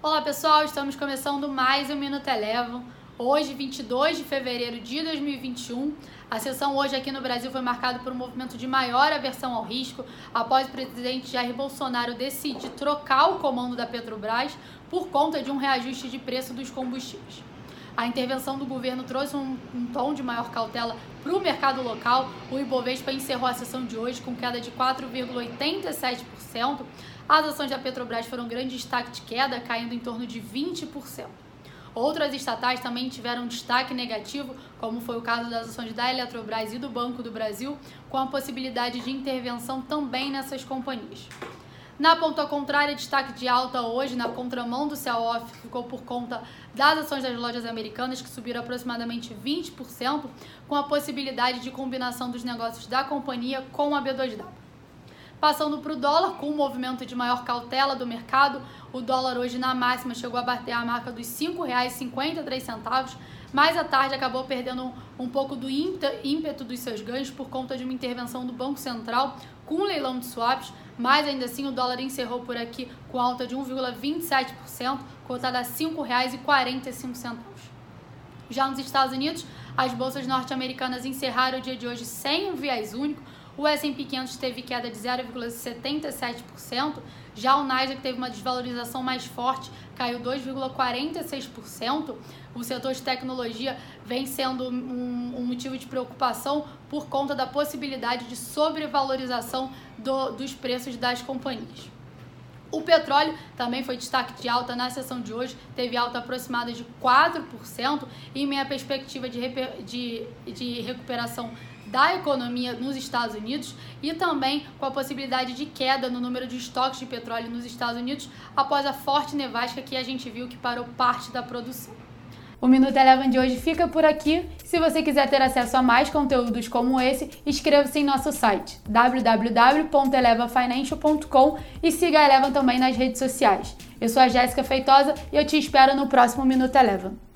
Olá pessoal, estamos começando mais um Minuto Elevam. Hoje, 22 de fevereiro de 2021, a sessão hoje aqui no Brasil foi marcada por um movimento de maior aversão ao risco após o presidente Jair Bolsonaro decidir trocar o comando da Petrobras por conta de um reajuste de preço dos combustíveis. A intervenção do governo trouxe um, um tom de maior cautela para o mercado local. O Ibovespa encerrou a sessão de hoje com queda de 4,87%. As ações da Petrobras foram um grande destaque de queda, caindo em torno de 20%. Outras estatais também tiveram destaque negativo, como foi o caso das ações da Eletrobras e do Banco do Brasil, com a possibilidade de intervenção também nessas companhias. Na ponta contrária, destaque de alta hoje na contramão do sell-off ficou por conta das ações das lojas americanas, que subiram aproximadamente 20%, com a possibilidade de combinação dos negócios da companhia com a B2W. Passando para o dólar, com o movimento de maior cautela do mercado, o dólar hoje na máxima chegou a bater a marca dos R$ 5,53, mas à tarde acabou perdendo um, pouco do ímpeto dos seus ganhos por conta de uma intervenção do Banco Central com um leilão de swaps, mas ainda assim o dólar encerrou por aqui com alta de 1,27%, cotada a R$ 5,45. Já nos Estados Unidos, as bolsas norte-americanas encerraram o dia de hoje sem um viés único, o S&P 500 teve queda de 0,77%, já o Nasdaq teve uma desvalorização mais forte, caiu 2,46%. O setor de tecnologia vem sendo um, um, motivo de preocupação por conta da possibilidade de sobrevalorização do, dos preços das companhias. O petróleo também foi destaque de alta na sessão de hoje, teve alta aproximada de 4%, e minha perspectiva de, de, de recuperação da economia nos Estados Unidos e também com a possibilidade de queda no número de estoques de petróleo nos Estados Unidos após a forte nevasca que a gente viu que parou parte da produção. O Minuto Eleven de hoje fica por aqui. Se você quiser ter acesso a mais conteúdos como esse, inscreva-se em nosso site www.elevafinancial.com e siga a Eleven também nas redes sociais. Eu sou a Jéssica Feitosa e eu te espero no próximo Minuto Eleven.